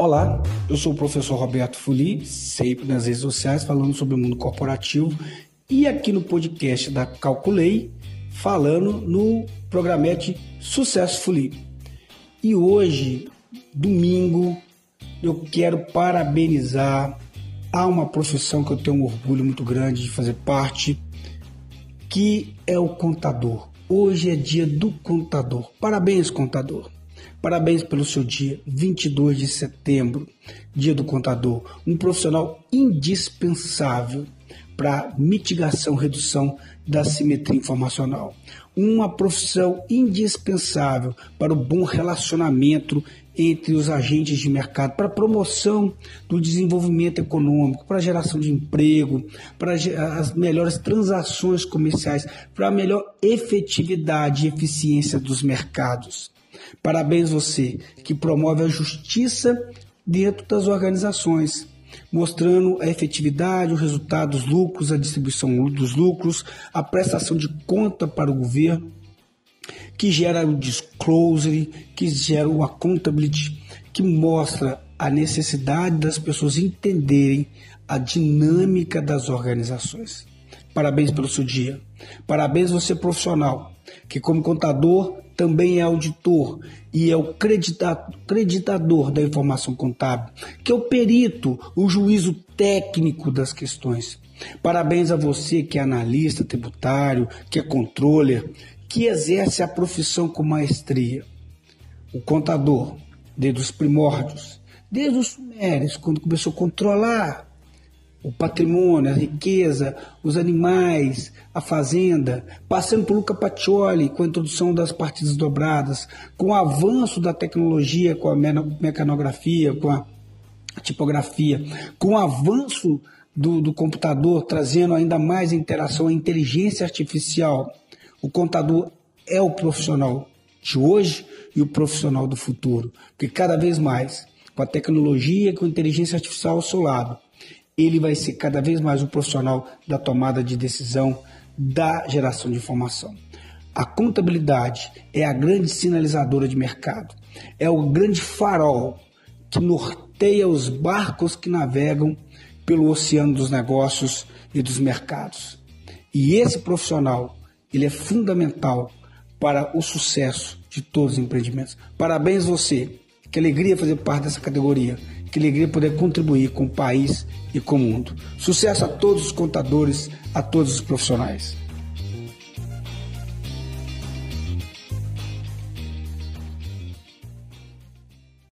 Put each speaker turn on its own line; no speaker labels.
Olá, eu sou o professor Roberto Fuli, sempre nas redes sociais falando sobre o mundo corporativo e aqui no podcast da Calculei, falando no programete Sucesso Fuli. E hoje, domingo, eu quero parabenizar a uma profissão que eu tenho um orgulho muito grande de fazer parte, que é o contador. Hoje é dia do contador. Parabéns, contador. Parabéns pelo seu dia, 22 de setembro, dia do contador, um profissional indispensável para mitigação, redução da simetria informacional. Uma profissão indispensável para o bom relacionamento entre os agentes de mercado, para a promoção do desenvolvimento econômico, para a geração de emprego, para as melhores transações comerciais, para a melhor efetividade e eficiência dos mercados. Parabéns você que promove a justiça dentro das organizações, mostrando a efetividade, o resultado dos lucros, a distribuição dos lucros, a prestação de conta para o governo, que gera o disclosure, que gera o accountability, que mostra a necessidade das pessoas entenderem a dinâmica das organizações. Parabéns pelo seu dia. Parabéns você profissional, que como contador também é auditor e é o creditador da informação contábil, que é o perito, o juízo técnico das questões. Parabéns a você que é analista tributário, que é controller, que exerce a profissão com maestria. O contador, desde os primórdios, desde os sumérios, quando começou a controlar o patrimônio, a riqueza, os animais, a fazenda, passando por Luca Pacioli com a introdução das partidas dobradas, com o avanço da tecnologia, com a mecanografia, com a tipografia, com o avanço do, do computador, trazendo ainda mais interação, a inteligência artificial. O contador é o profissional de hoje e o profissional do futuro, porque cada vez mais, com a tecnologia, com a inteligência artificial ao seu lado, ele vai ser cada vez mais um profissional da tomada de decisão, da geração de informação. A contabilidade é a grande sinalizadora de mercado, é o grande farol que norteia os barcos que navegam pelo oceano dos negócios e dos mercados. E esse profissional, ele é fundamental para o sucesso de todos os empreendimentos. Parabéns você. Que alegria fazer parte dessa categoria. Que alegria poder contribuir com o país e com o mundo. Sucesso a todos os contadores, a todos os profissionais.